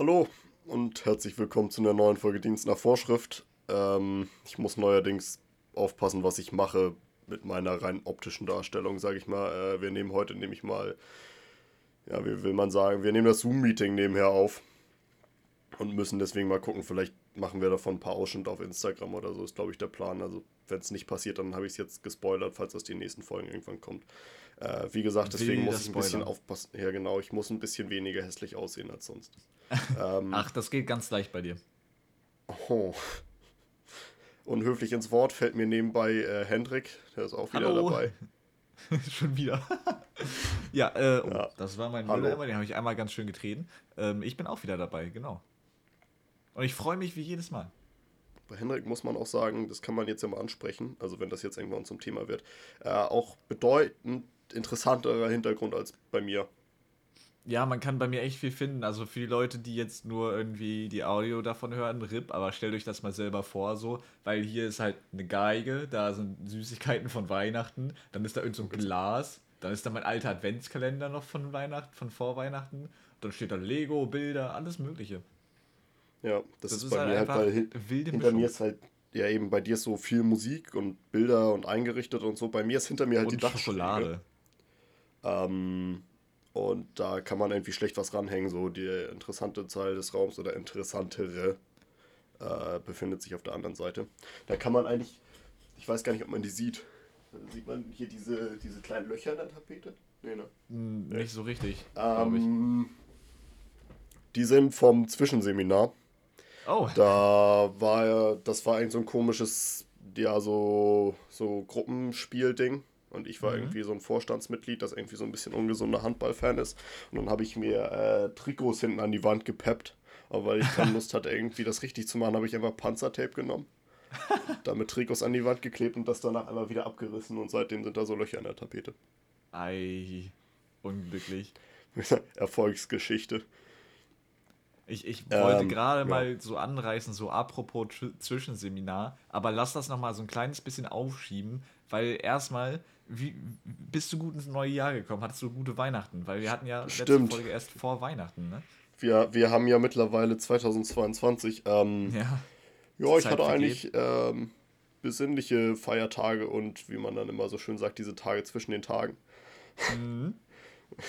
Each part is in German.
Hallo und herzlich willkommen zu einer neuen Folge Dienst nach Vorschrift. Ähm, ich muss neuerdings aufpassen, was ich mache mit meiner rein optischen Darstellung, sage ich mal. Äh, wir nehmen heute nämlich mal, ja, wie will man sagen, wir nehmen das Zoom-Meeting nebenher auf und müssen deswegen mal gucken, vielleicht machen wir davon ein paar Ausschnitte auf Instagram oder so, ist glaube ich der Plan. Also wenn es nicht passiert, dann habe ich es jetzt gespoilert, falls das die nächsten Folgen irgendwann kommt. Äh, wie gesagt, deswegen muss ich ein bisschen aufpassen. Ja, genau, ich muss ein bisschen weniger hässlich aussehen als sonst. ähm, Ach, das geht ganz leicht bei dir. Oh. Unhöflich ins Wort fällt mir nebenbei äh, Hendrik, der ist auch wieder Hallo. dabei. schon wieder. ja, äh, oh, ja, das war mein Müller den habe ich einmal ganz schön getreten. Ähm, ich bin auch wieder dabei, genau. Und ich freue mich wie jedes Mal. Bei Hendrik muss man auch sagen, das kann man jetzt ja mal ansprechen, also wenn das jetzt irgendwann zum Thema wird, äh, auch bedeutend interessanterer Hintergrund als bei mir. Ja, man kann bei mir echt viel finden. Also für die Leute, die jetzt nur irgendwie die Audio davon hören, RIP, aber stellt euch das mal selber vor, so, weil hier ist halt eine Geige, da sind Süßigkeiten von Weihnachten, dann ist da irgend so ein Glas, dann ist da mein alter Adventskalender noch von Weihnachten, von vor Weihnachten, dann steht da Lego, Bilder, alles Mögliche. Ja, das, das ist, ist, bei halt mir halt, weil hin hinter Mischung. mir ist halt, ja eben, bei dir ist so viel Musik und Bilder und eingerichtet und so. Bei mir ist hinter mir halt und die Dachschokolade. Ähm, und da kann man irgendwie schlecht was ranhängen. So die interessante Zahl des Raums oder interessantere äh, befindet sich auf der anderen Seite. Da kann man eigentlich, ich weiß gar nicht, ob man die sieht. Sieht man hier diese, diese kleinen Löcher in der Tapete? Nee, ne? Hm, nicht so richtig. Ähm, die sind vom Zwischenseminar. Oh. Da war ja, das war eigentlich so ein komisches, ja, so, so Gruppenspielding. Und ich war mhm. irgendwie so ein Vorstandsmitglied, das irgendwie so ein bisschen ungesunder Handballfan ist. Und dann habe ich mir äh, Trikots hinten an die Wand gepeppt. Aber weil ich keine Lust hatte, irgendwie das richtig zu machen, habe ich einfach Panzertape genommen. damit Trikots an die Wand geklebt und das danach einmal wieder abgerissen und seitdem sind da so Löcher in der Tapete. Ei, unglücklich. Erfolgsgeschichte. Ich, ich wollte ähm, gerade ja. mal so anreißen, so apropos Zwischenseminar, aber lass das nochmal so ein kleines bisschen aufschieben, weil erstmal, wie, bist du gut ins neue Jahr gekommen? Hattest du gute Weihnachten? Weil wir hatten ja Stimmt. letzte Folge erst vor Weihnachten, ne? Wir, wir haben ja mittlerweile 2022. Ähm, ja. Ja, ich hatte eigentlich ähm, besinnliche Feiertage und wie man dann immer so schön sagt, diese Tage zwischen den Tagen. Mhm.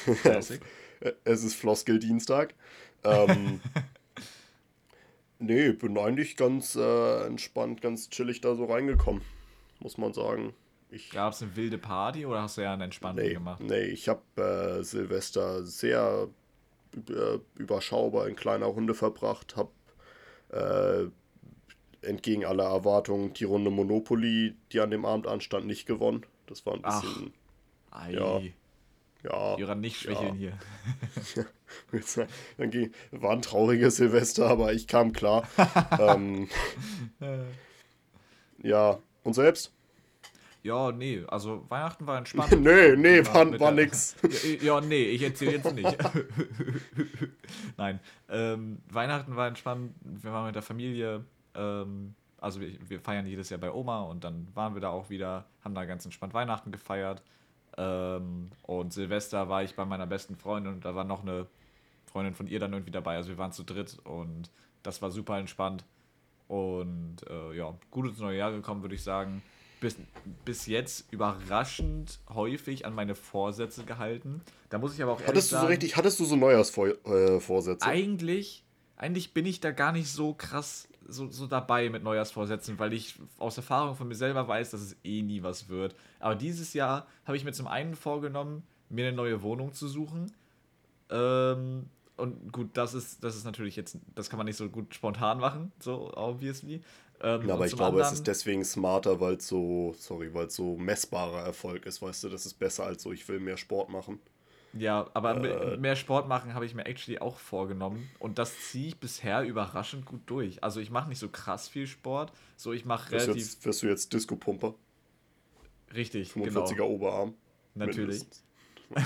es ist Floskel-Dienstag. Ähm, nee, bin eigentlich ganz äh, entspannt, ganz chillig da so reingekommen, muss man sagen. Gab es eine wilde Party oder hast du ja einen entspannten nee, gemacht? Nee, ich habe äh, Silvester sehr äh, überschaubar in kleiner Runde verbracht, habe äh, entgegen aller Erwartungen die Runde Monopoly, die an dem Abend anstand, nicht gewonnen. Das war ein bisschen. Ach, ei. Ja, ja. Jöran, nicht schwächeln ja. hier. Dann ging, war ein trauriges Silvester, aber ich kam klar. ähm, ja, und selbst? Ja, nee, also Weihnachten war entspannt. nee, nee, war, war nix. ja, nee, ich erzähle jetzt nicht. Nein, ähm, Weihnachten war entspannt. Wir waren mit der Familie. Ähm, also wir, wir, feiern jedes Jahr bei Oma und dann waren wir da auch wieder, haben da ganz entspannt Weihnachten gefeiert. Ähm, und Silvester war ich bei meiner besten Freundin und da war noch eine Freundin von ihr dann irgendwie dabei. Also wir waren zu dritt und das war super entspannt. Und äh, ja, gut ins neue Jahr gekommen, würde ich sagen. Bis, bis jetzt überraschend häufig an meine Vorsätze gehalten. Da muss ich aber auch hattest du so richtig, hattest du so Neujahrsvorsätze? Äh, eigentlich, eigentlich bin ich da gar nicht so krass so, so dabei mit Neujahrsvorsätzen, weil ich aus Erfahrung von mir selber weiß, dass es eh nie was wird. Aber dieses Jahr habe ich mir zum einen vorgenommen, mir eine neue Wohnung zu suchen. Ähm, und gut, das ist, das ist natürlich jetzt, das kann man nicht so gut spontan machen, so obviously. Ähm, ja, aber ich glaube, anderen, es ist deswegen smarter, weil es so, sorry, weil es so messbarer Erfolg ist, weißt du, das ist besser als so, ich will mehr Sport machen. Ja, aber äh, mehr Sport machen habe ich mir actually auch vorgenommen. Und das ziehe ich bisher überraschend gut durch. Also ich mache nicht so krass viel Sport. So, ich mache relativ. Jetzt, wirst du jetzt Disco-Pumper? Richtig, 45er genau. Oberarm. Natürlich.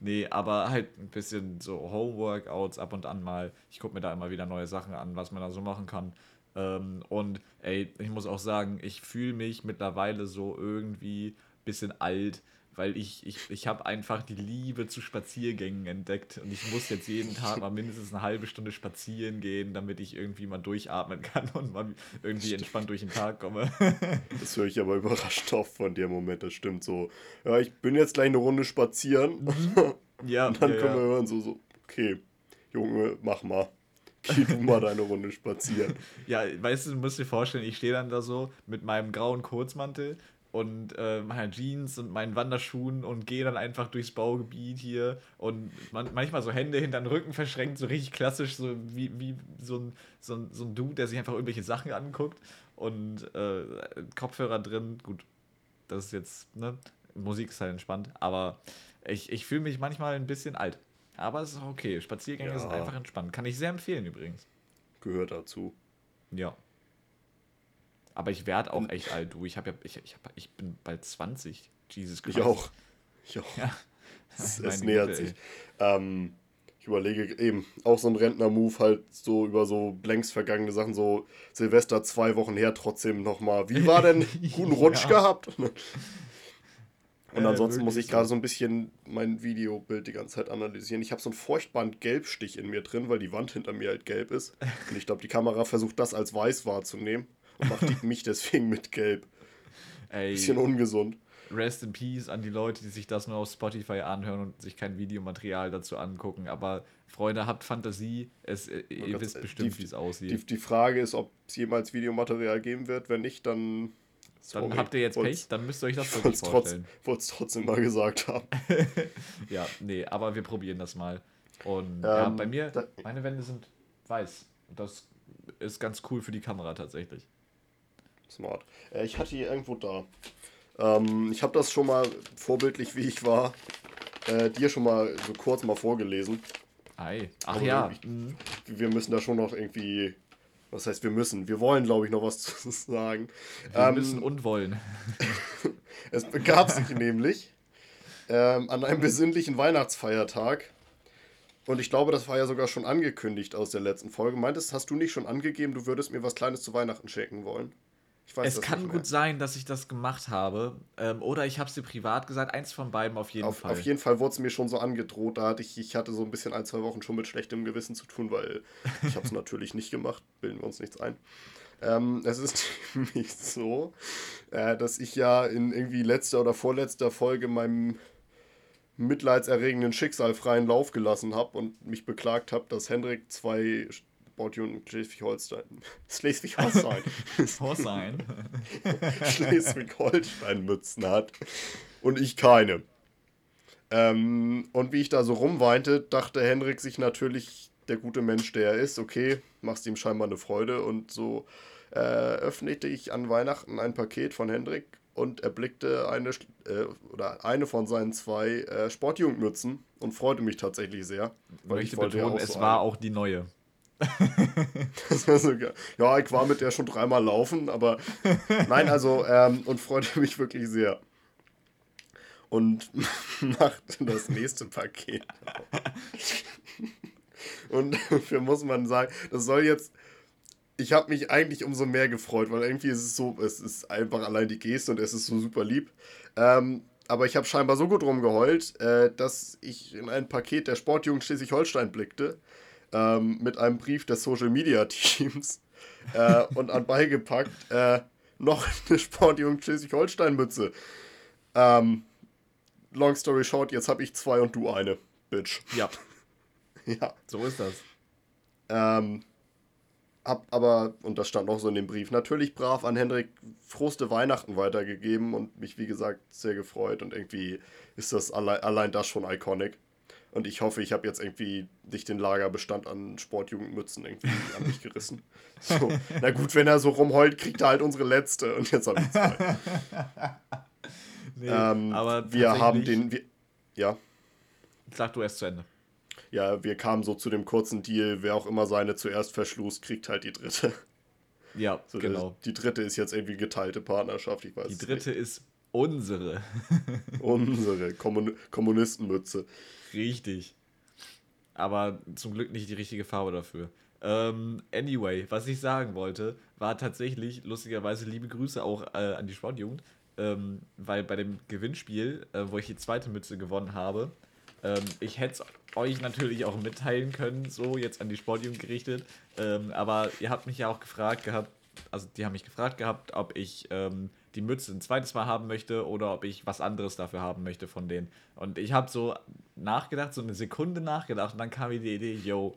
nee, aber halt ein bisschen so Home-Workouts ab und an mal. Ich gucke mir da immer wieder neue Sachen an, was man da so machen kann. Ähm, und ey, ich muss auch sagen, ich fühle mich mittlerweile so irgendwie ein bisschen alt weil ich, ich, ich habe einfach die Liebe zu Spaziergängen entdeckt und ich muss jetzt jeden Tag mal mindestens eine halbe Stunde spazieren gehen, damit ich irgendwie mal durchatmen kann und mal irgendwie entspannt durch den Tag komme. Das höre ich aber überrascht auf von dir im Moment, das stimmt so. Ja, ich bin jetzt gleich eine Runde spazieren. Mhm. Ja. Und dann ja, können wir hören so, so, okay, Junge, mach mal. Geh du mal deine Runde spazieren. Ja, weißt du, du musst dir vorstellen, ich stehe dann da so mit meinem grauen Kurzmantel und äh, meiner Jeans und meinen Wanderschuhen und gehe dann einfach durchs Baugebiet hier und man, manchmal so Hände hinter den Rücken verschränkt, so richtig klassisch, so wie, wie so, ein, so, ein, so ein Dude, der sich einfach irgendwelche Sachen anguckt und äh, Kopfhörer drin. Gut, das ist jetzt, ne? Musik ist halt entspannt, aber ich, ich fühle mich manchmal ein bisschen alt. Aber es ist auch okay. Spaziergänge ja. sind einfach entspannt. Kann ich sehr empfehlen übrigens. Gehört dazu. Ja. Aber ich werde auch echt alt, du. Ich, hab ja, ich, ich, hab, ich bin bald 20. Jesus Christ. Ich auch. Ich auch. Ja. Es, es nähert sich. Ähm, ich überlege eben, auch so ein Rentner-Move halt so über so längst vergangene Sachen, so Silvester zwei Wochen her trotzdem nochmal. Wie war denn? Guten Rutsch ja. gehabt? Und ansonsten muss ich gerade so ein bisschen mein Videobild die ganze Zeit analysieren. Ich habe so einen furchtbaren Gelbstich in mir drin, weil die Wand hinter mir halt gelb ist. Und ich glaube, die Kamera versucht das als weiß wahrzunehmen und macht mich deswegen mit gelb. Ey, bisschen ungesund. Rest in Peace an die Leute, die sich das nur auf Spotify anhören und sich kein Videomaterial dazu angucken. Aber Freunde, habt Fantasie. Es, äh, ihr Gott, wisst bestimmt, wie es aussieht. Die, die Frage ist, ob es jemals Videomaterial geben wird. Wenn nicht, dann dann habt ihr jetzt Pech, dann müsst ihr euch das wirklich vorstellen. Ich wollte es trotzdem mal gesagt haben. ja, nee, aber wir probieren das mal. Und ähm, ja, bei mir, meine Wände sind weiß. Das ist ganz cool für die Kamera tatsächlich. Smart. Äh, ich hatte hier irgendwo da. Ähm, ich habe das schon mal vorbildlich, wie ich war, äh, dir schon mal so kurz mal vorgelesen. Ei. Ach aber ja. Ich, wir müssen da schon noch irgendwie was heißt, wir müssen? Wir wollen, glaube ich, noch was zu sagen. Wir ähm, müssen und wollen. es begab sich nämlich ähm, an einem besinnlichen Weihnachtsfeiertag. Und ich glaube, das war ja sogar schon angekündigt aus der letzten Folge. Meintest, hast du nicht schon angegeben, du würdest mir was Kleines zu Weihnachten schenken wollen? Weiß, es kann gut sein, dass ich das gemacht habe. Ähm, oder ich habe es dir privat gesagt. Eins von beiden auf jeden auf, Fall. Auf jeden Fall wurde es mir schon so angedroht. Da hatte ich, ich hatte so ein bisschen ein, zwei Wochen schon mit schlechtem Gewissen zu tun, weil ich habe es natürlich nicht gemacht. Bilden wir uns nichts ein. Ähm, es ist nämlich so, äh, dass ich ja in irgendwie letzter oder vorletzter Folge meinem mitleidserregenden Schicksal freien Lauf gelassen habe und mich beklagt habe, dass Hendrik zwei Sportunion Schleswig-Holstein. Schleswig-Holstein. Holstein. Schleswig-Holstein-Mützen hat. Und ich keine. Ähm, und wie ich da so rumweinte, dachte Henrik sich natürlich, der gute Mensch, der er ist, okay, machst ihm scheinbar eine Freude. Und so äh, öffnete ich an Weihnachten ein Paket von Hendrik und erblickte eine äh, oder eine von seinen zwei äh, Sportjugendmützen und freute mich tatsächlich sehr. Weil ich, ich wollte betonen, ja es so war eine. auch die neue. das war so geil. Ja, ich war mit der schon dreimal laufen, aber nein, also, ähm, und freute mich wirklich sehr. Und machte das nächste Paket Und dafür muss man sagen, das soll jetzt. Ich habe mich eigentlich umso mehr gefreut, weil irgendwie ist es so, es ist einfach allein die Geste und es ist so super lieb. Ähm, aber ich habe scheinbar so gut rumgeheult, äh, dass ich in ein Paket der Sportjugend Schleswig-Holstein blickte ähm, mit einem Brief des Social Media Teams äh, und anbeigepackt äh, noch eine Sportjugend Schleswig-Holstein-Mütze. Ähm, long story short, jetzt habe ich zwei und du eine, Bitch. Ja. ja. So ist das. Ähm, hab aber, und das stand noch so in dem Brief, natürlich brav an Hendrik frohste Weihnachten weitergegeben und mich, wie gesagt, sehr gefreut. Und irgendwie ist das allein, allein das schon iconic. Und ich hoffe, ich habe jetzt irgendwie nicht den Lagerbestand an Sportjugendmützen irgendwie an mich gerissen. So, na gut, wenn er so rumheult, kriegt er halt unsere letzte. Und jetzt habe ich zwei. nee, ähm, aber wir haben den. Wir, ja. Sag du erst zu Ende. Ja, wir kamen so zu dem kurzen Deal, wer auch immer seine zuerst verschlust, kriegt halt die dritte. Ja, so, genau. Die dritte ist jetzt irgendwie geteilte Partnerschaft, ich weiß Die dritte nicht. ist unsere. unsere Kommun Kommunistenmütze. Richtig. Aber zum Glück nicht die richtige Farbe dafür. Ähm, anyway, was ich sagen wollte, war tatsächlich, lustigerweise, liebe Grüße auch äh, an die Sportjugend. ähm, weil bei dem Gewinnspiel, äh, wo ich die zweite Mütze gewonnen habe, ähm, ich hätte es euch natürlich auch mitteilen können, so jetzt an die Sportjugend gerichtet. Ähm, aber ihr habt mich ja auch gefragt gehabt, also die haben mich gefragt gehabt, ob ich ähm, die Mütze ein zweites Mal haben möchte oder ob ich was anderes dafür haben möchte von denen. Und ich habe so nachgedacht, so eine Sekunde nachgedacht und dann kam mir die Idee, yo,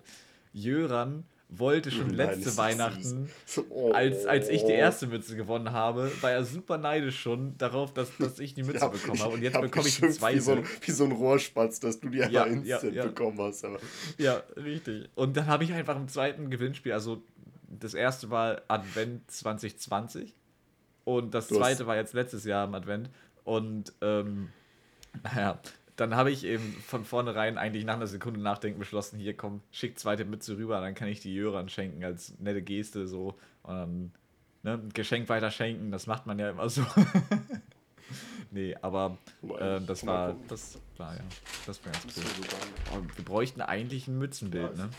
Jöran wollte schon Nein, letzte Weihnachten, oh. als, als ich die erste Mütze gewonnen habe, war er super neidisch schon darauf, dass, dass ich die Mütze ja, bekommen habe. Und jetzt bekomme ich die zweite. Wie so, ein, wie so ein Rohrspatz, dass du die ja, instant ja, bekommen hast. Aber. Ja, richtig. Und dann habe ich einfach im zweiten Gewinnspiel, also das erste war Advent 2020 und das du zweite war jetzt letztes Jahr im Advent. Und ähm, naja, dann habe ich eben von vornherein eigentlich nach einer Sekunde Nachdenken beschlossen, hier komm, schick zweite Mütze rüber, dann kann ich die Jörern schenken als nette Geste so. Und dann ne, ein Geschenk weiter schenken, das macht man ja immer so. nee, aber äh, das war, das war ja, das war ganz cool. Wir bräuchten eigentlich ein Mützenbild, ne?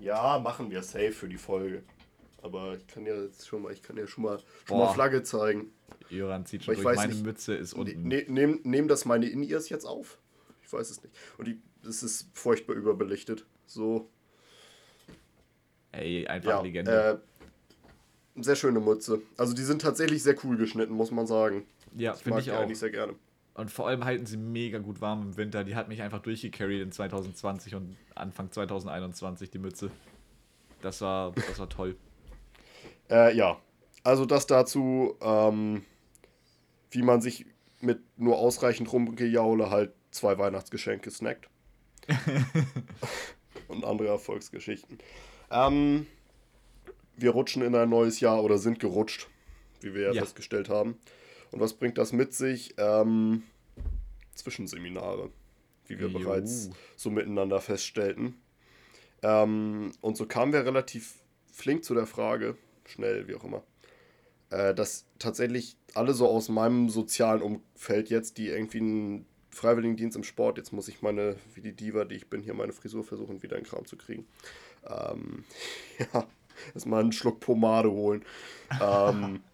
Ja, machen wir safe für die Folge. Aber ich kann ja jetzt schon mal, ich kann ja schon mal, schon mal Flagge zeigen. Jöran zieht schon durch, meine nicht, Mütze ist unten. Ne, Nehmen nehm das meine In-Ears jetzt auf? Ich weiß es nicht. Und es ist furchtbar überbelichtet. So. Ey, einfach ja, Legende. Äh, sehr schöne Mütze. Also die sind tatsächlich sehr cool geschnitten, muss man sagen. Ja, finde ich auch. eigentlich sehr gerne. Und vor allem halten sie mega gut warm im Winter. Die hat mich einfach durchgecarried in 2020 und Anfang 2021, die Mütze. Das war, das war toll. Äh, ja, also das dazu, ähm, wie man sich mit nur ausreichend Rumgejaule halt zwei Weihnachtsgeschenke snackt. Und andere Erfolgsgeschichten. Ähm, wir rutschen in ein neues Jahr oder sind gerutscht, wie wir ja, ja. festgestellt haben. Und was bringt das mit sich? Ähm, Zwischenseminare, wie wir jo. bereits so miteinander feststellten. Ähm, und so kamen wir relativ flink zu der Frage, schnell, wie auch immer, äh, dass tatsächlich alle so aus meinem sozialen Umfeld jetzt, die irgendwie einen Freiwilligendienst im Sport, jetzt muss ich meine, wie die Diva, die ich bin, hier meine Frisur versuchen, wieder in Kram zu kriegen. Ähm, ja, erstmal einen Schluck Pomade holen. ähm,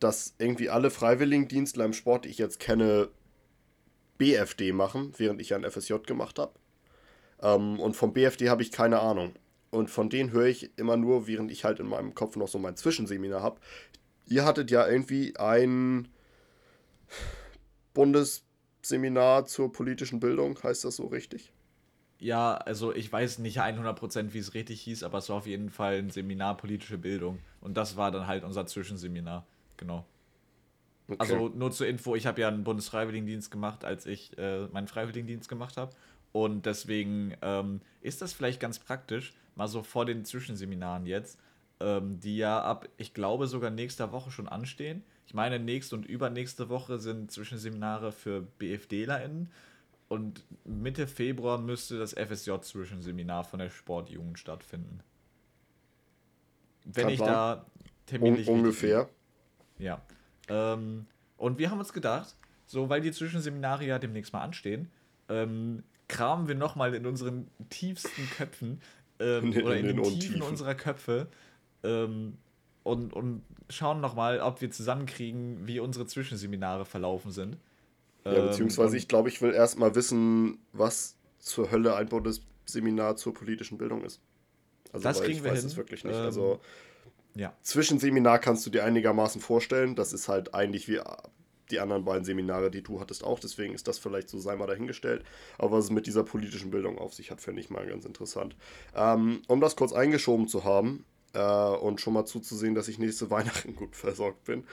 dass irgendwie alle Freiwilligendienstler im Sport, die ich jetzt kenne, BFD machen, während ich ja ein FSJ gemacht habe. Ähm, und vom BFD habe ich keine Ahnung. Und von denen höre ich immer nur, während ich halt in meinem Kopf noch so mein Zwischenseminar habe. Ihr hattet ja irgendwie ein Bundesseminar zur politischen Bildung, heißt das so richtig? Ja, also ich weiß nicht 100% wie es richtig hieß, aber es war auf jeden Fall ein Seminar politische Bildung. Und das war dann halt unser Zwischenseminar, genau. Okay. Also nur zur Info, ich habe ja einen Bundesfreiwilligendienst gemacht, als ich äh, meinen Freiwilligendienst gemacht habe. Und deswegen ähm, ist das vielleicht ganz praktisch, mal so vor den Zwischenseminaren jetzt, ähm, die ja ab, ich glaube, sogar nächster Woche schon anstehen. Ich meine, nächste und übernächste Woche sind Zwischenseminare für BFDlerInnen. Und Mitte Februar müsste das FSJ-Zwischenseminar von der Sportjugend stattfinden. Wenn Kann ich da terminlich. Un ungefähr. Ja. Ähm, und wir haben uns gedacht, so, weil die Zwischenseminare ja demnächst mal anstehen, ähm, kramen wir nochmal in unseren tiefsten Köpfen ähm, in, oder in, in den, Tiefen, Tiefen unserer Köpfe ähm, und, und schauen nochmal, ob wir zusammenkriegen, wie unsere Zwischenseminare verlaufen sind. Ja, ähm, beziehungsweise ich glaube, ich will erstmal wissen, was zur Hölle ein Bundesseminar zur politischen Bildung ist. Also, das kriegen ich wir weiß hin. es wirklich nicht. also, ähm, ja. Zwischenseminar kannst du dir einigermaßen vorstellen. Das ist halt eigentlich wie die anderen beiden Seminare, die du hattest, auch. Deswegen ist das vielleicht so, sei mal dahingestellt. Aber was es mit dieser politischen Bildung auf sich hat, finde ich mal ganz interessant. Ähm, um das kurz eingeschoben zu haben äh, und schon mal zuzusehen, dass ich nächste Weihnachten gut versorgt bin.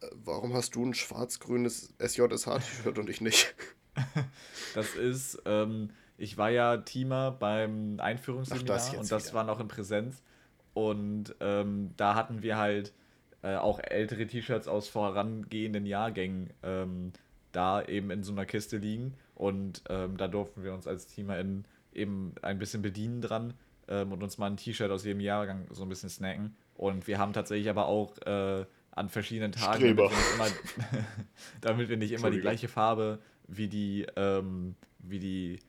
Äh, warum hast du ein schwarz-grünes SJSH-T-Shirt und ich nicht? das ist, ähm, ich war ja Teamer beim Einführungsseminar Ach, das und das wieder. war noch in Präsenz. Und ähm, da hatten wir halt äh, auch ältere T-Shirts aus vorangehenden Jahrgängen ähm, da eben in so einer Kiste liegen. Und ähm, da durften wir uns als TeamerInnen eben ein bisschen bedienen dran ähm, und uns mal ein T-Shirt aus jedem Jahrgang so ein bisschen snacken. Und wir haben tatsächlich aber auch äh, an verschiedenen Tagen, damit wir, immer, damit wir, nicht immer die gleiche Farbe wie die, ähm, wie die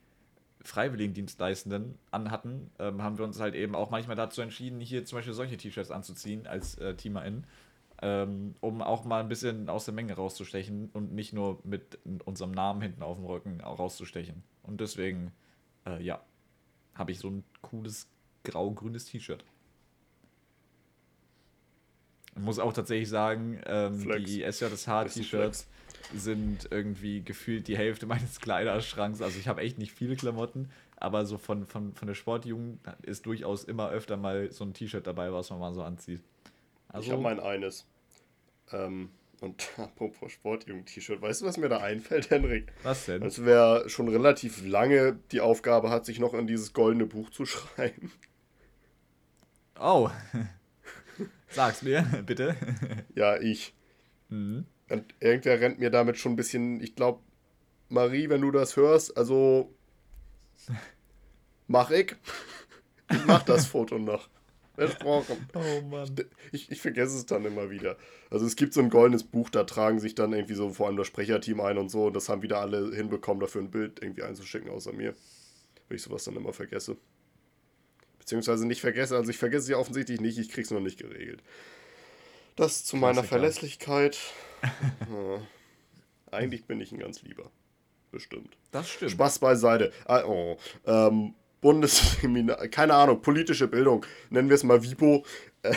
Freiwilligendienstleistenden anhatten, ähm, haben wir uns halt eben auch manchmal dazu entschieden, hier zum Beispiel solche T-Shirts anzuziehen als äh, TeamerInnen, ähm, um auch mal ein bisschen aus der Menge rauszustechen und nicht nur mit unserem Namen hinten auf dem Rücken rauszustechen. Und deswegen, äh, ja, habe ich so ein cooles grau-grünes T-Shirt. Ich muss auch tatsächlich sagen, ähm, die SJSH-T-Shirts sind irgendwie gefühlt die Hälfte meines Kleiderschranks. Also ich habe echt nicht viele Klamotten, aber so von, von, von der Sportjugend ist durchaus immer öfter mal so ein T-Shirt dabei, was man mal so anzieht. Also, ich habe mein eines. Ähm, und apropos Sportjugend-T-Shirt, weißt du, was mir da einfällt, Henrik? Was denn? Also wer schon relativ lange die Aufgabe hat, sich noch in dieses goldene Buch zu schreiben. Oh. Sag's mir, bitte. Ja, ich. Mhm. Und irgendwer rennt mir damit schon ein bisschen, ich glaube, Marie, wenn du das hörst, also mach ich. Ich mach das Foto noch. Versprochen. Oh Mann. Ich, ich vergesse es dann immer wieder. Also es gibt so ein goldenes Buch, da tragen sich dann irgendwie so vor allem das Sprecherteam ein und so. Und das haben wieder alle hinbekommen, dafür ein Bild irgendwie einzuschicken, außer mir. Weil ich sowas dann immer vergesse. Beziehungsweise nicht vergesse. Also ich vergesse sie offensichtlich nicht, ich krieg's noch nicht geregelt. Das zu meiner Verlässlichkeit. ja. Eigentlich bin ich ein ganz lieber. Bestimmt. Das stimmt. Spaß beiseite. Ah, oh. ähm, Bundesseminar, keine Ahnung, politische Bildung, nennen wir es mal WIPO. Äh,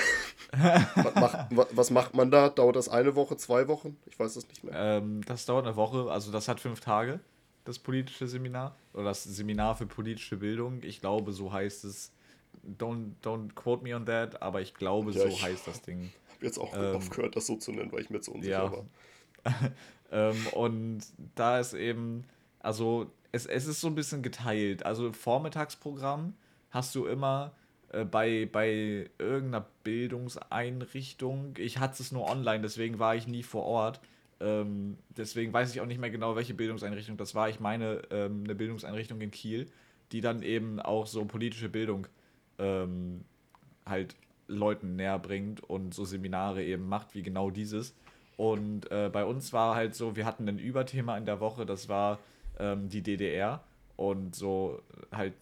was, macht, was, macht, man da? Dauert das eine Woche, zwei Wochen? Ich weiß es nicht mehr. Ähm, das dauert eine Woche, also das hat fünf Tage, das politische Seminar. Oder das Seminar für politische Bildung. Ich glaube, so heißt es. Don't, don't quote me on that, aber ich glaube, ja, so ich heißt das Ding. Ich habe jetzt auch ähm, aufgehört, das so zu nennen, weil ich mir zu unsicher ja. war. ähm, und da ist eben, also es, es ist so ein bisschen geteilt. Also Vormittagsprogramm hast du immer äh, bei, bei irgendeiner Bildungseinrichtung. Ich hatte es nur online, deswegen war ich nie vor Ort. Ähm, deswegen weiß ich auch nicht mehr genau, welche Bildungseinrichtung das war. Ich meine, ähm, eine Bildungseinrichtung in Kiel, die dann eben auch so politische Bildung ähm, halt Leuten näher bringt und so Seminare eben macht, wie genau dieses. Und äh, bei uns war halt so, wir hatten ein Überthema in der Woche, das war ähm, die DDR und so halt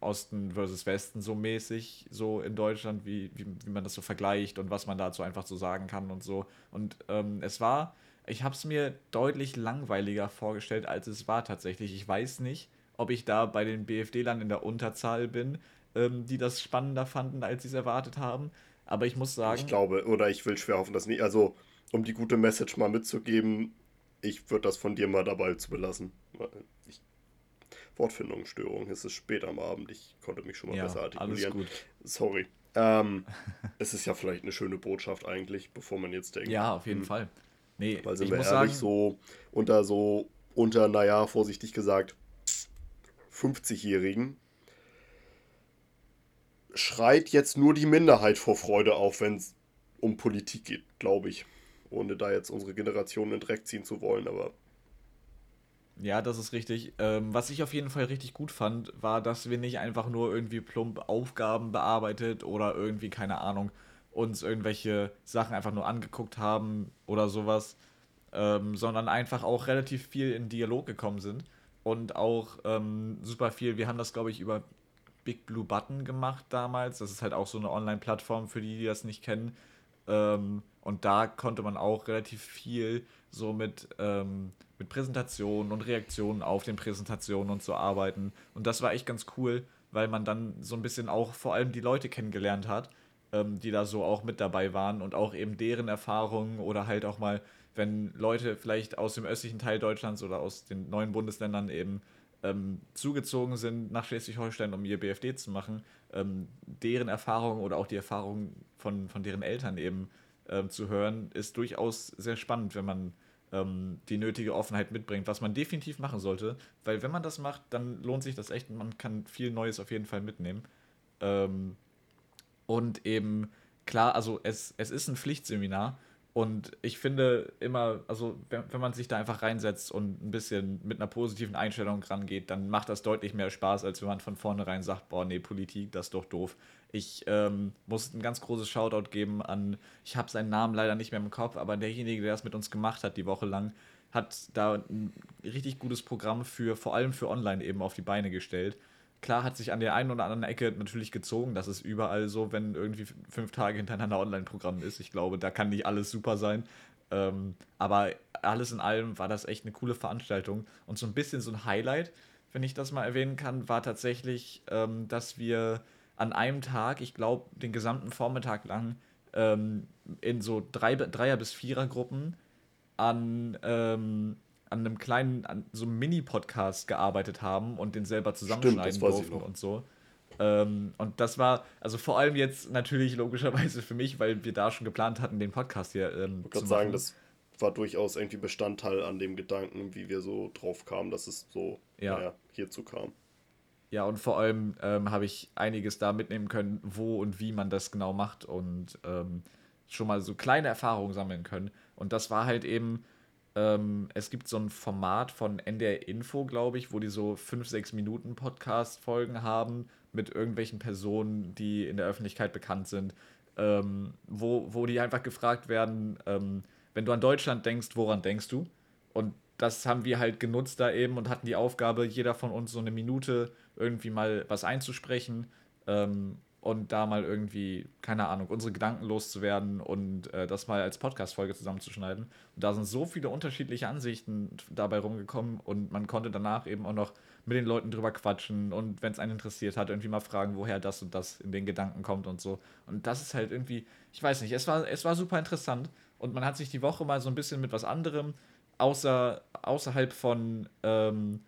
Osten versus Westen so mäßig, so in Deutschland, wie, wie, wie man das so vergleicht und was man dazu einfach so sagen kann und so. Und ähm, es war, ich habe es mir deutlich langweiliger vorgestellt, als es war tatsächlich. Ich weiß nicht, ob ich da bei den BFD-Lern in der Unterzahl bin, ähm, die das spannender fanden, als sie es erwartet haben. Aber ich muss sagen. Ich glaube, oder ich will schwer hoffen, dass nicht. Also, um die gute Message mal mitzugeben, ich würde das von dir mal dabei zu belassen. Ich, Wortfindungsstörung, es ist spät am Abend, ich konnte mich schon mal ja, besser artikulieren. Alles gut. Sorry. Ähm, es ist ja vielleicht eine schöne Botschaft eigentlich, bevor man jetzt denkt. Ja, auf jeden hm, Fall. Nee, weil sind wir ehrlich, sagen, so unter so, unter, naja, vorsichtig gesagt, 50-Jährigen schreit jetzt nur die Minderheit vor Freude auf, wenn es um Politik geht, glaube ich ohne da jetzt unsere Generation in den Dreck ziehen zu wollen, aber. Ja, das ist richtig. Ähm, was ich auf jeden Fall richtig gut fand, war, dass wir nicht einfach nur irgendwie plump Aufgaben bearbeitet oder irgendwie, keine Ahnung, uns irgendwelche Sachen einfach nur angeguckt haben oder sowas, ähm, sondern einfach auch relativ viel in Dialog gekommen sind und auch ähm, super viel. Wir haben das, glaube ich, über Big Blue Button gemacht damals. Das ist halt auch so eine Online-Plattform für die, die das nicht kennen. Ähm, und da konnte man auch relativ viel so mit, ähm, mit Präsentationen und Reaktionen auf den Präsentationen und so arbeiten. Und das war echt ganz cool, weil man dann so ein bisschen auch vor allem die Leute kennengelernt hat, ähm, die da so auch mit dabei waren und auch eben deren Erfahrungen oder halt auch mal, wenn Leute vielleicht aus dem östlichen Teil Deutschlands oder aus den neuen Bundesländern eben ähm, zugezogen sind nach Schleswig-Holstein, um ihr BFD zu machen, ähm, deren Erfahrungen oder auch die Erfahrungen von, von deren Eltern eben ähm, zu hören, ist durchaus sehr spannend, wenn man ähm, die nötige Offenheit mitbringt, was man definitiv machen sollte, weil wenn man das macht, dann lohnt sich das echt und man kann viel Neues auf jeden Fall mitnehmen. Ähm, und eben, klar, also es, es ist ein Pflichtseminar und ich finde immer, also wenn, wenn man sich da einfach reinsetzt und ein bisschen mit einer positiven Einstellung rangeht, dann macht das deutlich mehr Spaß, als wenn man von vornherein sagt, boah, nee, Politik, das ist doch doof. Ich ähm, muss ein ganz großes Shoutout geben an, ich habe seinen Namen leider nicht mehr im Kopf, aber derjenige, der das mit uns gemacht hat die Woche lang, hat da ein richtig gutes Programm für, vor allem für online eben auf die Beine gestellt. klar hat sich an der einen oder anderen Ecke natürlich gezogen. Das ist überall so, wenn irgendwie fünf Tage hintereinander Online-Programm ist. Ich glaube, da kann nicht alles super sein. Ähm, aber alles in allem war das echt eine coole Veranstaltung. Und so ein bisschen so ein Highlight, wenn ich das mal erwähnen kann, war tatsächlich, ähm, dass wir an einem Tag, ich glaube, den gesamten Vormittag lang, ähm, in so drei, Dreier- bis Vierer-Gruppen an, ähm, an einem kleinen, an so einem Mini-Podcast gearbeitet haben und den selber zusammenschneiden Stimmt, durften und so. Ähm, und das war, also vor allem jetzt natürlich logischerweise für mich, weil wir da schon geplant hatten, den Podcast hier ähm, ich zu machen. sagen, das war durchaus irgendwie Bestandteil an dem Gedanken, wie wir so drauf kamen, dass es so ja. naja, hierzu kam. Ja, und vor allem ähm, habe ich einiges da mitnehmen können, wo und wie man das genau macht und ähm, schon mal so kleine Erfahrungen sammeln können. Und das war halt eben, ähm, es gibt so ein Format von NDR Info, glaube ich, wo die so 5, 6 Minuten Podcast-Folgen haben mit irgendwelchen Personen, die in der Öffentlichkeit bekannt sind, ähm, wo, wo die einfach gefragt werden, ähm, wenn du an Deutschland denkst, woran denkst du? Und das haben wir halt genutzt da eben und hatten die Aufgabe, jeder von uns so eine Minute irgendwie mal was einzusprechen ähm, und da mal irgendwie, keine Ahnung, unsere Gedanken loszuwerden und äh, das mal als Podcast-Folge zusammenzuschneiden. Und da sind so viele unterschiedliche Ansichten dabei rumgekommen und man konnte danach eben auch noch mit den Leuten drüber quatschen und wenn es einen interessiert hat, irgendwie mal fragen, woher das und das in den Gedanken kommt und so. Und das ist halt irgendwie, ich weiß nicht, es war, es war super interessant und man hat sich die Woche mal so ein bisschen mit was anderem außer, außerhalb von ähm,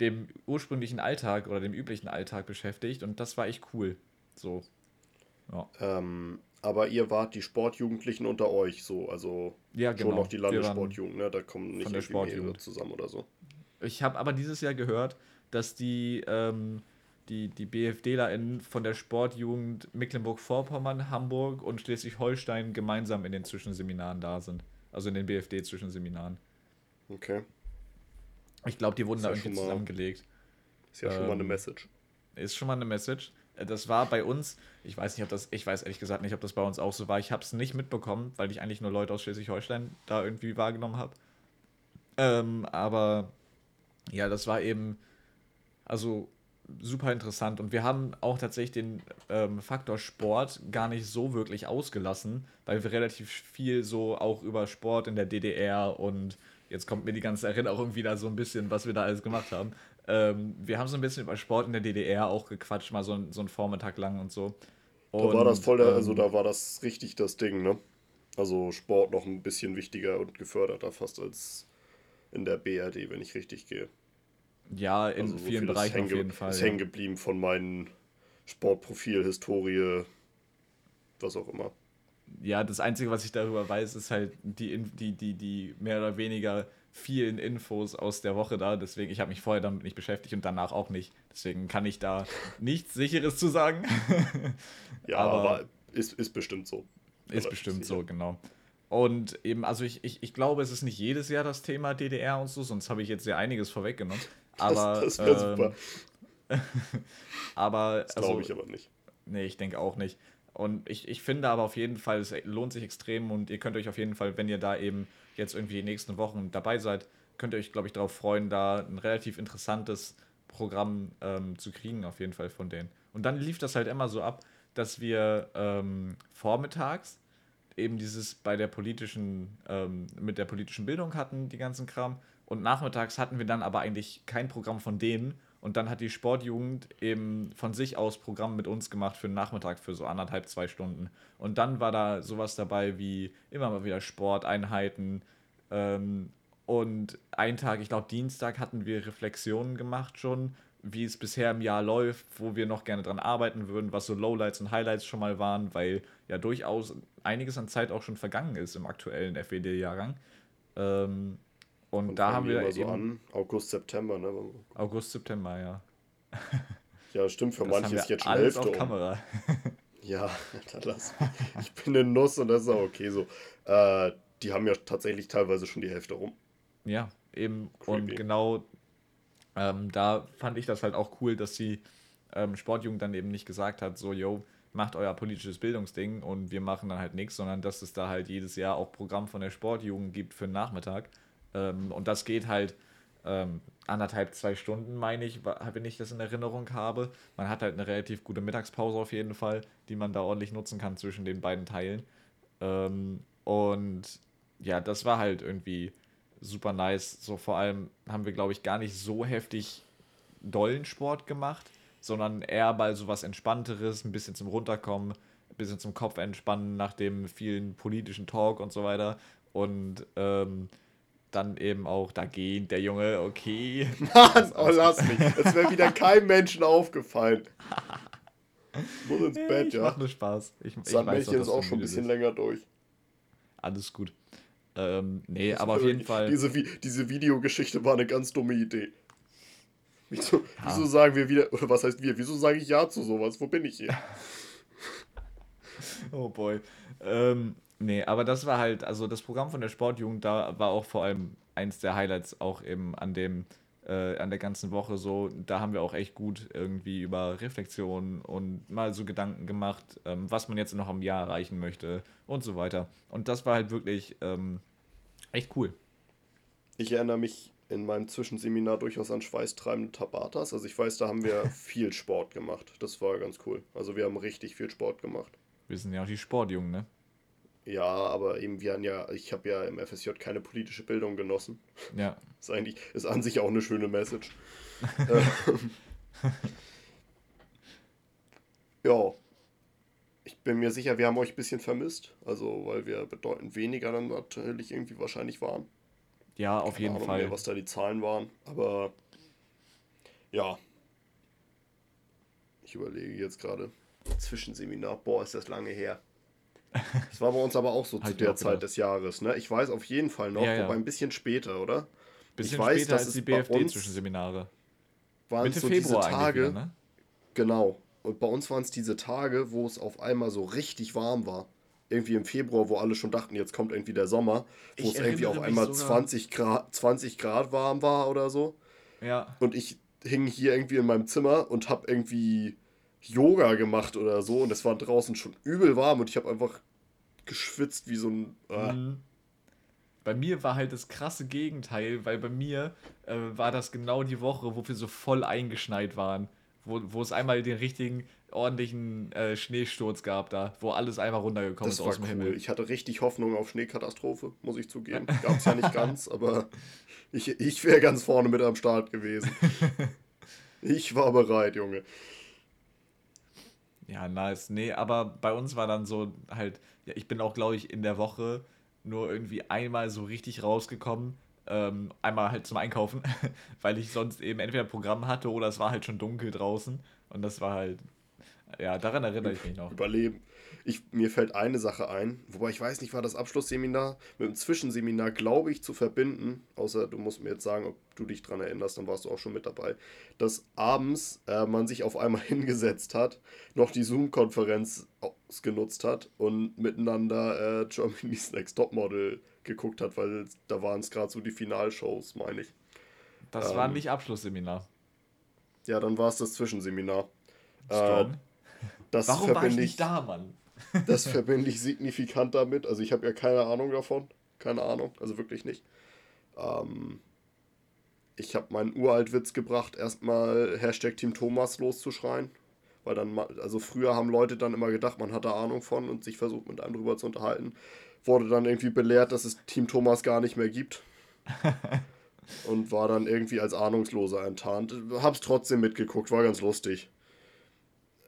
dem ursprünglichen Alltag oder dem üblichen Alltag beschäftigt und das war echt cool. So. Ja. Ähm, aber ihr wart die Sportjugendlichen unter euch so, also ja, genau. schon noch die Landessportjugend, ne? Da kommen nicht von mehrere zusammen oder so. Ich habe aber dieses Jahr gehört, dass die, ähm, die, die BFDlerInnen von der Sportjugend Mecklenburg-Vorpommern, Hamburg und Schleswig-Holstein gemeinsam in den Zwischenseminaren da sind. Also in den BFD-Zwischenseminaren. Okay. Ich glaube, die wurden da irgendwie zusammengelegt. Ist ja ähm, schon mal eine ähm, Message. Ist schon mal eine Message. Äh, das war bei uns, ich weiß nicht, ob das, ich weiß ehrlich gesagt nicht, ob das bei uns auch so war. Ich habe es nicht mitbekommen, weil ich eigentlich nur Leute aus Schleswig-Holstein da irgendwie wahrgenommen habe. Ähm, aber ja, das war eben, also super interessant. Und wir haben auch tatsächlich den ähm, Faktor Sport gar nicht so wirklich ausgelassen, weil wir relativ viel so auch über Sport in der DDR und jetzt kommt mir die ganze Erinnerung wieder so ein bisschen, was wir da alles gemacht haben. Ähm, wir haben so ein bisschen über Sport in der DDR auch gequatscht, mal so, so einen Vormittag lang und so. Und, da war das voll der, also ähm, da war das richtig das Ding, ne? Also Sport noch ein bisschen wichtiger und geförderter fast als in der BRD, wenn ich richtig gehe. Ja, in also so vielen Bereichen auf jeden Fall. Ist ja. hängen geblieben von meinem Sportprofil, Historie, was auch immer ja, das Einzige, was ich darüber weiß, ist halt die, die, die, die mehr oder weniger vielen Infos aus der Woche da. Deswegen, ich habe mich vorher damit nicht beschäftigt und danach auch nicht. Deswegen kann ich da nichts Sicheres zu sagen. ja, aber, aber, ist, ist bestimmt so. Ist bestimmt sicher. so, genau. Und eben, also ich, ich, ich glaube, es ist nicht jedes Jahr das Thema DDR und so, sonst habe ich jetzt sehr einiges vorweggenommen. Aber, das, das wäre ähm, super. aber. Das glaube also, ich aber nicht. Nee, ich denke auch nicht. Und ich, ich finde aber auf jeden Fall, es lohnt sich extrem und ihr könnt euch auf jeden Fall, wenn ihr da eben jetzt irgendwie die nächsten Wochen dabei seid, könnt ihr euch, glaube ich, darauf freuen, da ein relativ interessantes Programm ähm, zu kriegen, auf jeden Fall von denen. Und dann lief das halt immer so ab, dass wir ähm, vormittags eben dieses bei der politischen, ähm, mit der politischen Bildung hatten, die ganzen Kram. Und nachmittags hatten wir dann aber eigentlich kein Programm von denen, und dann hat die Sportjugend eben von sich aus Programm mit uns gemacht für den Nachmittag für so anderthalb, zwei Stunden. Und dann war da sowas dabei wie immer mal wieder Sporteinheiten. Ähm, und einen Tag, ich glaube Dienstag, hatten wir Reflexionen gemacht schon, wie es bisher im Jahr läuft, wo wir noch gerne dran arbeiten würden, was so Lowlights und Highlights schon mal waren, weil ja durchaus einiges an Zeit auch schon vergangen ist im aktuellen FED-Jahrgang. Ähm, und, und da haben wir so an August, September, ne? August, September, ja. Ja, stimmt, für das manche ist jetzt schon alles Hälfte auf Kamera. ja, dann lass Ich bin in Nuss und das ist auch okay so. Äh, die haben ja tatsächlich teilweise schon die Hälfte rum. Ja, eben. Creepy. Und genau ähm, da fand ich das halt auch cool, dass die ähm, Sportjugend dann eben nicht gesagt hat, so, yo, macht euer politisches Bildungsding und wir machen dann halt nichts, sondern dass es da halt jedes Jahr auch Programm von der Sportjugend gibt für den Nachmittag ähm, und das geht halt ähm, anderthalb, zwei Stunden, meine ich, wenn ich das in Erinnerung habe. Man hat halt eine relativ gute Mittagspause auf jeden Fall, die man da ordentlich nutzen kann zwischen den beiden Teilen. Ähm, und ja, das war halt irgendwie super nice. So vor allem haben wir, glaube ich, gar nicht so heftig dollen Sport gemacht, sondern eher mal so was Entspannteres, ein bisschen zum Runterkommen, ein bisschen zum Kopf entspannen nach dem vielen politischen Talk und so weiter. Und ähm, dann eben auch da geht der Junge, okay. Mann, oh lass mich. Es wäre wieder keinem Menschen aufgefallen. Muss ins Bett, ich ja. Macht nur Spaß. Ich, ich Sandmännchen ist auch schon ein bisschen ist. länger durch. Alles gut. Ähm, nee, aber auf jeden Fall. Diese, diese Videogeschichte war eine ganz dumme Idee. Wieso, ja. wieso sagen wir wieder, oder was heißt wir, wieso sage ich Ja zu sowas? Wo bin ich hier? oh boy. Ähm, nee, aber das war halt, also das Programm von der Sportjugend, da war auch vor allem eins der Highlights auch eben an dem, äh, an der ganzen Woche so. Da haben wir auch echt gut irgendwie über Reflexion und mal so Gedanken gemacht, ähm, was man jetzt noch im Jahr erreichen möchte und so weiter. Und das war halt wirklich ähm, echt cool. Ich erinnere mich in meinem Zwischenseminar durchaus an schweißtreibende Tabatas. Also ich weiß, da haben wir viel Sport gemacht. Das war ganz cool. Also wir haben richtig viel Sport gemacht. Wir sind ja auch die Sportjungen, ne? Ja, aber eben wir haben ja, ich habe ja im FSJ keine politische Bildung genossen. Ja. Ist eigentlich, ist an sich auch eine schöne Message. Ähm, ja. Ich bin mir sicher, wir haben euch ein bisschen vermisst. Also, weil wir bedeutend weniger dann natürlich irgendwie wahrscheinlich waren. Ja, auf Keine jeden Ahnung Fall. Mehr, was da die Zahlen waren, aber ja. Ich überlege jetzt gerade. Zwischenseminar, boah, ist das lange her. Das war bei uns aber auch so zu der Zeit des Jahres, ne? Ich weiß auf jeden Fall noch, ja, ja. wobei ein bisschen später, oder? Bisschen ich weiß, später dass als die BFD-Zwischenseminare. Mitte so Februar diese Tage, wieder, ne? Genau. Und bei uns waren es diese Tage, wo es auf einmal so richtig warm war irgendwie im Februar, wo alle schon dachten, jetzt kommt irgendwie der Sommer, wo ich es irgendwie auf einmal 20 Grad, 20 Grad warm war oder so. Ja. Und ich hing hier irgendwie in meinem Zimmer und habe irgendwie Yoga gemacht oder so und es war draußen schon übel warm und ich habe einfach geschwitzt wie so ein. Äh. Bei mir war halt das krasse Gegenteil, weil bei mir äh, war das genau die Woche, wo wir so voll eingeschneit waren. Wo, wo es einmal den richtigen ordentlichen äh, Schneesturz gab da, wo alles einfach runtergekommen das ist aus dem cool. Himmel. Ich hatte richtig Hoffnung auf Schneekatastrophe, muss ich zugeben. Gab es ja nicht ganz, aber ich, ich wäre ganz vorne mit am Start gewesen. ich war bereit, Junge. Ja, nice. Nee, aber bei uns war dann so halt, ja, ich bin auch, glaube ich, in der Woche nur irgendwie einmal so richtig rausgekommen. Ähm, einmal halt zum Einkaufen, weil ich sonst eben entweder Programm hatte oder es war halt schon dunkel draußen. Und das war halt ja, daran erinnere ich mich noch. Überleben. Ich, mir fällt eine Sache ein, wobei ich weiß nicht, war das Abschlussseminar mit dem Zwischenseminar, glaube ich, zu verbinden, außer du musst mir jetzt sagen, ob du dich daran erinnerst, dann warst du auch schon mit dabei, dass abends äh, man sich auf einmal hingesetzt hat, noch die Zoom-Konferenz ausgenutzt hat und miteinander äh, Germany's Next Topmodel geguckt hat, weil da waren es gerade so die Finalshows, meine ich. Das ähm, war nicht Abschlussseminar. Ja, dann war es das Zwischenseminar. Äh, das Warum war ich nicht da, Mann? Das verbinde ich signifikant damit. Also ich habe ja keine Ahnung davon. Keine Ahnung, also wirklich nicht. Ähm, ich habe meinen Uraltwitz gebracht, erstmal Hashtag Team Thomas loszuschreien. Weil dann, also früher haben Leute dann immer gedacht, man hat da Ahnung von und sich versucht mit einem drüber zu unterhalten. Wurde dann irgendwie belehrt, dass es Team Thomas gar nicht mehr gibt. und war dann irgendwie als Ahnungsloser enttarnt. Hab's trotzdem mitgeguckt, war ganz lustig.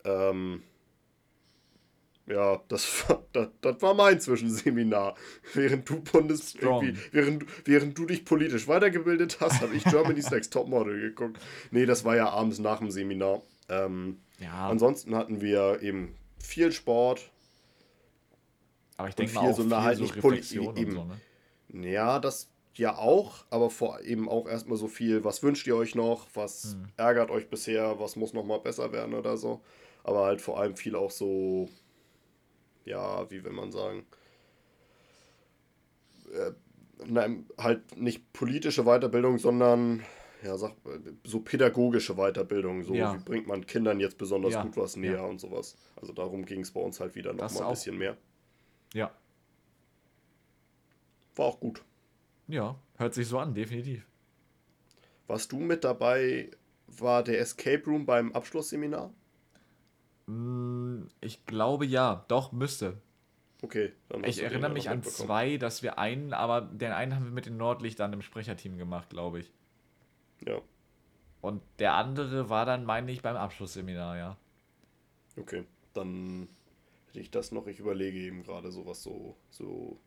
Ähm, ja, das war, das, das war mein Zwischenseminar. Während du Bundes während, während du dich politisch weitergebildet hast, habe ich Germany's Next Topmodel geguckt. Nee, das war ja abends nach dem Seminar. Ähm, ja. Ansonsten hatten wir eben viel Sport. Aber ich denke mal auch so viel halt so Reflexion eben, so, ne? Ja, das ja auch, aber vor eben auch erstmal so viel, was wünscht ihr euch noch, was hm. ärgert euch bisher, was muss noch mal besser werden oder so. Aber halt vor allem viel auch so ja, wie will man sagen, äh, nein, halt nicht politische Weiterbildung, sondern ja, sag, so pädagogische Weiterbildung. So, ja. wie bringt man Kindern jetzt besonders ja. gut was näher ja. und sowas. Also darum ging es bei uns halt wieder noch mal ein bisschen mehr. Ja. War auch gut. Ja, hört sich so an, definitiv. Warst du mit dabei? War der Escape Room beim Abschlussseminar? Mm, Ich glaube ja, doch, müsste. Okay, dann Ich erinnere mich an zwei, dass wir einen, aber den einen haben wir mit den Nordlichtern im Sprecherteam gemacht, glaube ich. Ja, Und der andere war dann, meine ich, beim Abschlussseminar, ja. okay. Dann hätte ich das noch. Ich überlege eben gerade so, was so, so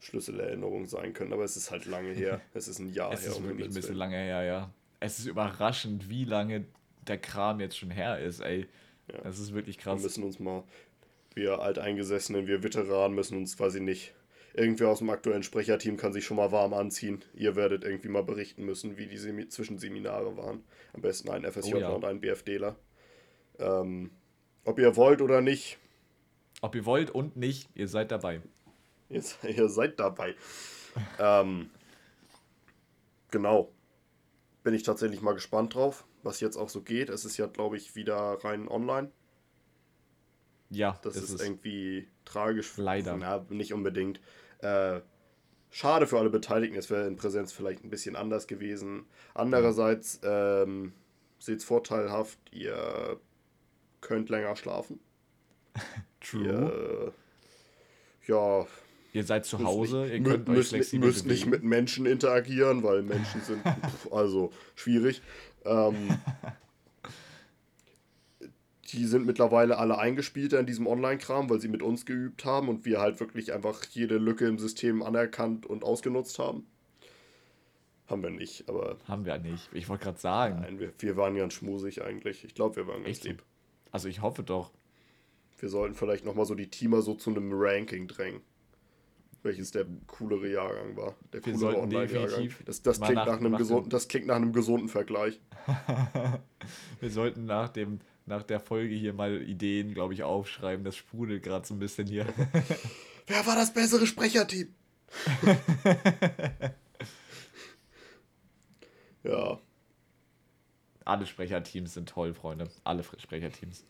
Schlüsselerinnerungen sein können. Aber es ist halt lange her. Es ist ein Jahr Es her. ist um wirklich ein bisschen lange her, ja. Es ist überraschend, wie lange der Kram jetzt schon her ist, ey. Ja. Das ist wirklich Wir krass. müssen uns mal, wir Alteingesessenen, wir Veteranen müssen uns quasi nicht. Irgendwer aus dem aktuellen Sprecherteam kann sich schon mal warm anziehen. Ihr werdet irgendwie mal berichten müssen, wie die Semi Zwischenseminare waren. Am besten ein FSJ Oh ja. und ein BFDler. Ähm, ob ihr wollt oder nicht, Ob ihr wollt und nicht, ihr seid dabei. ihr, ihr seid dabei. ähm, genau. Bin ich tatsächlich mal gespannt drauf, was jetzt auch so geht. Es ist ja, glaube ich, wieder rein online. Ja, Das ist ist, irgendwie tragisch. Leider. Na, nicht unbedingt. Äh, schade für alle Beteiligten. Es wäre in Präsenz vielleicht ein bisschen anders gewesen. Andererseits ähm, seht es vorteilhaft, ihr könnt länger schlafen. True. Ihr, ja, ihr seid zu Hause, nicht, ihr könnt euch müsst, nicht- flexibel müsst nicht mit Menschen interagieren, weil Menschen sind pf, also schwierig. Ähm, die sind mittlerweile alle eingespielter in diesem Online-Kram, weil sie mit uns geübt haben und wir halt wirklich einfach jede Lücke im System anerkannt und ausgenutzt haben. Haben wir nicht, aber Haben wir nicht. Ich wollte gerade sagen. nein, wir, wir waren ganz schmusig eigentlich. Ich glaube, wir waren ganz Echt lieb. Also ich hoffe doch. Wir sollten vielleicht nochmal so die Teamer so zu einem Ranking drängen. Welches der coolere Jahrgang war. Der Wir coolere Online-Jahrgang. Das, das, klingt nach- nach einem nach gesunden, das klingt nach einem gesunden Vergleich. Wir sollten nach dem nach der Folge hier mal Ideen, glaube ich, aufschreiben. Das sprudelt gerade so ein bisschen hier. Wer war das bessere Sprecherteam? ja, Alle Sprecherteams sind toll, Freunde. Alle Sprecherteams.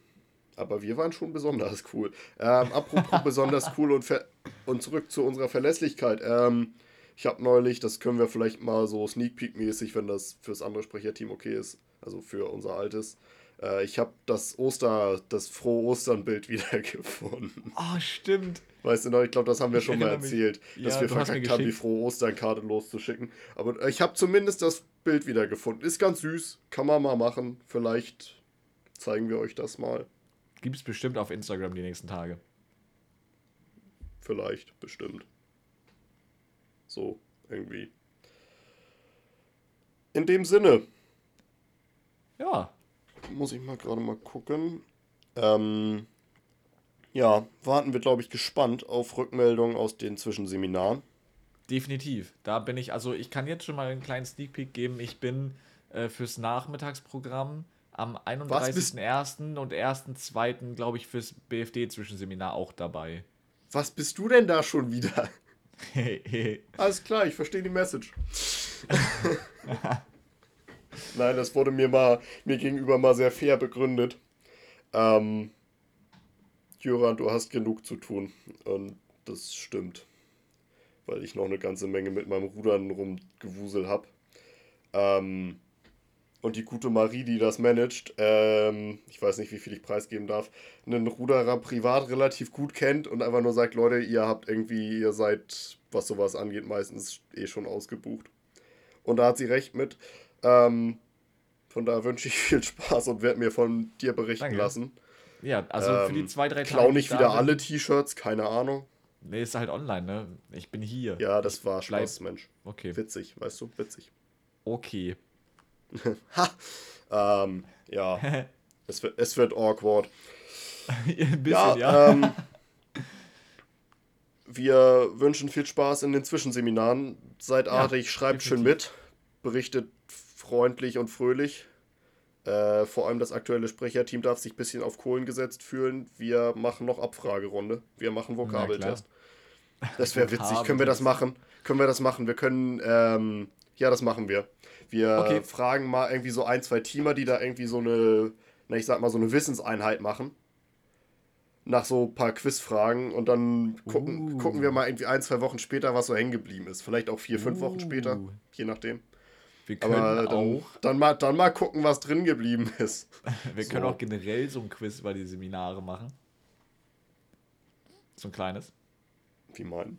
Aber wir waren schon besonders cool. Ähm, apropos besonders cool und, und zurück zu unserer Verlässlichkeit. Ähm, ich habe neulich, das können wir vielleicht mal so Sneak Peek-mäßig, wenn das fürs andere Sprecherteam okay ist, also für unser altes. Äh, ich habe das Oster, das frohe Ostern-Bild wiedergefunden. Oh, stimmt. Weißt du noch, ich glaube, das haben wir Ich schon mal erinnere mich. erzählt, dass Ja, wir verkackt haben, die frohe Osternkarte loszuschicken. Aber ich habe zumindest das Bild wiedergefunden. Ist ganz süß, kann man mal machen. Vielleicht zeigen wir euch das mal. Gibt es bestimmt auf Instagram die nächsten Tage. Vielleicht, bestimmt. So, irgendwie. In dem Sinne, Ja. muss ich mal gerade mal gucken. Ähm, ja, warten wir, glaube ich, gespannt auf Rückmeldungen aus den Zwischenseminaren. Definitiv. Da bin ich, also ich kann jetzt schon mal einen kleinen Sneak Peek geben. Ich bin äh, fürs Nachmittagsprogramm am 31.01. und 1.02. glaube ich fürs BFD-Zwischenseminar auch dabei. Was bist du denn da schon wieder? Alles klar, ich verstehe die Message. Nein, das wurde mir mal mir gegenüber mal sehr fair begründet. Ähm, Jöran, du hast genug zu tun. Und das stimmt. Weil ich noch eine ganze Menge mit meinem Rudern rumgewusel habe. Ähm, und die gute Marie, die das managt, ähm, ich weiß nicht, wie viel ich preisgeben darf, einen Ruderer privat relativ gut kennt und einfach nur sagt, Leute, ihr habt irgendwie, ihr seid, was sowas angeht, meistens eh schon ausgebucht. Und da hat sie recht mit. Ähm, von daher wünsche ich viel Spaß und werde mir von dir berichten Danke. lassen. Ja, also für Ähm, die zwei, drei Tage. Klau nicht ich da wieder alle T-Shirts, keine Ahnung. Nee, ist halt online, ne? Ich bin hier. Ja, das war Spaß, Mensch. Okay. Witzig, weißt du, witzig. Okay. Ha! Ähm, ja, es wird, es wird awkward. Bisschen, Ja, ja. Ähm, wir wünschen viel Spaß in den Zwischenseminaren. Seid Ja, artig, schreibt schön mit, berichtet freundlich und fröhlich. Äh, vor allem das aktuelle Sprecherteam darf sich ein bisschen auf Kohlen gesetzt fühlen. Wir machen noch Abfragerunde. Wir machen Vokabeltest. Das wäre witzig. Können wir das machen? Können wir das machen? Wir können, ähm, ja, das machen wir. Wir Okay. fragen mal irgendwie so ein, zwei Teamer, die da irgendwie so eine, na, ich sag mal, so eine Wissenseinheit machen. Nach so ein paar Quizfragen und dann gucken, Uh. gucken wir mal irgendwie ein, zwei Wochen später, was so hängen geblieben ist. Vielleicht auch vier, fünf Wochen später, Uh. je nachdem. Wir können dann, auch, dann, mal, dann mal gucken, was drin geblieben ist. wir können so. auch generell so ein Quiz über die Seminare machen. So ein kleines. Wie meinen?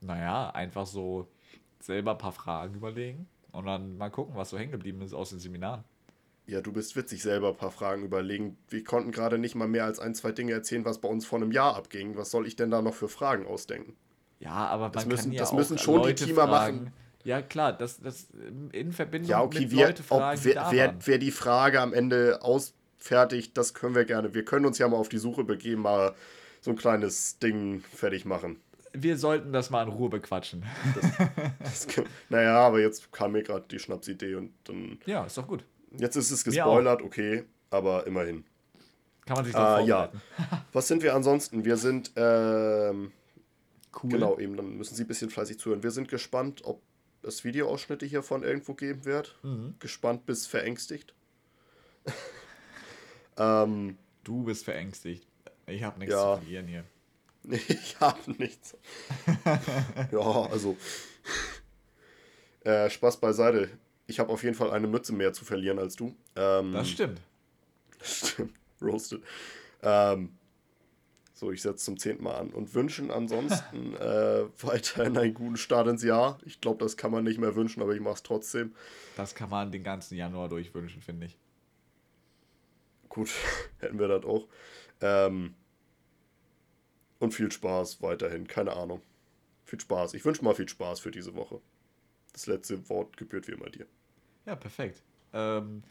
Naja, einfach so selber ein paar Fragen überlegen und dann mal gucken, was so hängen geblieben ist aus den Seminaren. Ja, du bist witzig, selber ein paar Fragen überlegen. Wir konnten gerade nicht mal mehr als ein, zwei Dinge erzählen, was bei uns vor einem Jahr abging. Was soll ich denn da noch für Fragen ausdenken? Ja, aber man Das müssen- kann ja das auch müssen schon die Leute Teamer fragen. machen. Ja, klar, das, das in Verbindung Ja, okay, mit wir, Leute ob, fragen, die wer, wer, wer die Frage am Ende ausfertigt, das können wir gerne. Wir können uns ja mal auf die Suche begeben, mal so ein kleines Ding fertig machen. Wir sollten das mal in Ruhe bequatschen. Das, kann- naja, aber jetzt kam mir gerade die Schnapsidee und dann. Ja, ist doch gut. Jetzt ist es gespoilert, okay, aber immerhin. Kann man sich doch Ah, ja. Was sind wir ansonsten? Wir sind, ähm, Cool. genau, eben, dann müssen Sie ein bisschen fleißig zuhören. Wir sind gespannt, ob es Videoausschnitte hiervon irgendwo geben wird. Mhm. Gespannt bis verängstigt. ähm, Du bist verängstigt. Ich habe nichts Ja. zu verlieren hier. Ich habe nichts. ja, also. Äh, Spaß beiseite. Ich habe auf jeden Fall eine Mütze mehr zu verlieren als du. Ähm, Das stimmt. Stimmt. Roasted. Ähm, so, ich setze zum zehnten Mal an und wünschen ansonsten äh, weiterhin einen guten Start ins Jahr. Ich glaube, das kann man nicht mehr wünschen, aber ich mache es trotzdem. Das kann man den ganzen Januar durchwünschen, finde ich. Gut, hätten wir das auch. Ähm, und viel Spaß weiterhin, keine Ahnung. Viel Spaß. Ich wünsche mal viel Spaß für diese Woche. Das letzte Wort gebührt wie immer dir. Ja, perfekt. Ähm,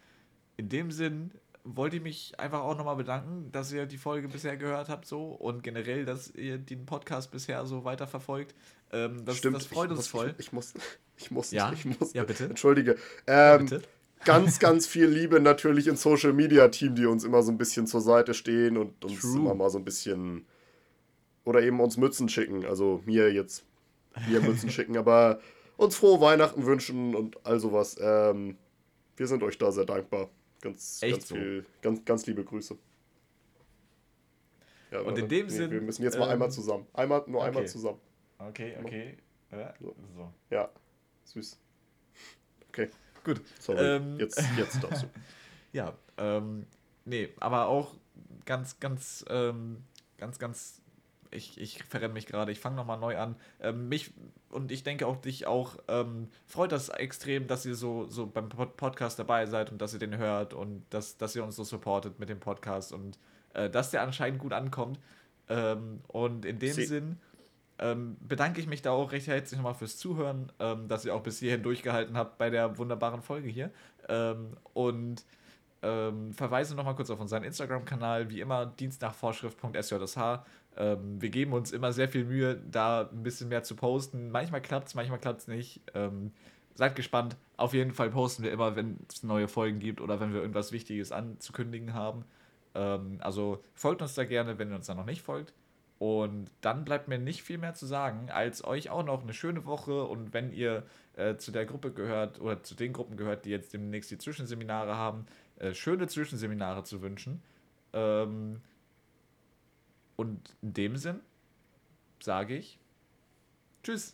in dem Sinn wollte ich mich einfach auch nochmal bedanken, dass ihr die Folge bisher gehört habt so und generell, dass ihr den Podcast bisher so weiterverfolgt. Ähm, das, das freut ich uns muss, voll. Ich, ich muss, ich muss, Ja? ich muss. Ja, bitte. Entschuldige. Ähm, bitte. ganz, ganz viel Liebe natürlich ins Social Media Team, die uns immer so ein bisschen zur Seite stehen und uns True. immer mal so ein bisschen oder eben uns Mützen schicken. Also mir jetzt mir Mützen schicken, aber uns frohe Weihnachten wünschen und all sowas. Ähm, wir sind euch da sehr dankbar. Ganz, Echt ganz so. viel, ganz, ganz liebe Grüße. Ja, Und in dem Sinn, Wir müssen jetzt mal ähm, einmal zusammen. Einmal, nur einmal okay. zusammen. Okay, okay. Ja, So. Ja, süß. Okay, Gut. sorry. Ähm, jetzt, jetzt dazu. Ja, ähm, nee, aber auch ganz, ganz, ähm, ganz, ganz, ich, ich verrenne mich gerade, ich fange nochmal neu an. Ähm, mich und ich denke auch dich auch, ähm, freut das extrem, dass ihr so, so beim Pod Podcast dabei seid und dass ihr den hört und dass, dass ihr uns so supportet mit dem Podcast und äh, dass der anscheinend gut ankommt. Ähm, und in dem Sie- Sinn ähm, bedanke ich mich da auch recht herzlich nochmal fürs Zuhören, ähm, dass ihr auch bis hierhin durchgehalten habt bei der wunderbaren Folge hier. Ähm, und ähm, verweise nochmal kurz auf unseren Instagram-Kanal, wie immer dienstnachvorschrift.sjsh. Ähm, wir geben uns immer sehr viel Mühe, da ein bisschen mehr zu posten. Manchmal klappt es, manchmal klappt es nicht. Ähm, seid gespannt. Auf jeden Fall posten wir immer, wenn es neue Folgen gibt oder wenn wir irgendwas Wichtiges anzukündigen haben. Ähm, also folgt uns da gerne, wenn ihr uns da noch nicht folgt. Und dann bleibt mir nicht viel mehr zu sagen, als euch auch noch eine schöne Woche. Und wenn ihr äh, zu der Gruppe gehört oder zu den Gruppen gehört, die jetzt demnächst die Zwischenseminare haben, äh, schöne Zwischenseminare zu wünschen. Ähm, und in dem Sinn sage ich Tschüss.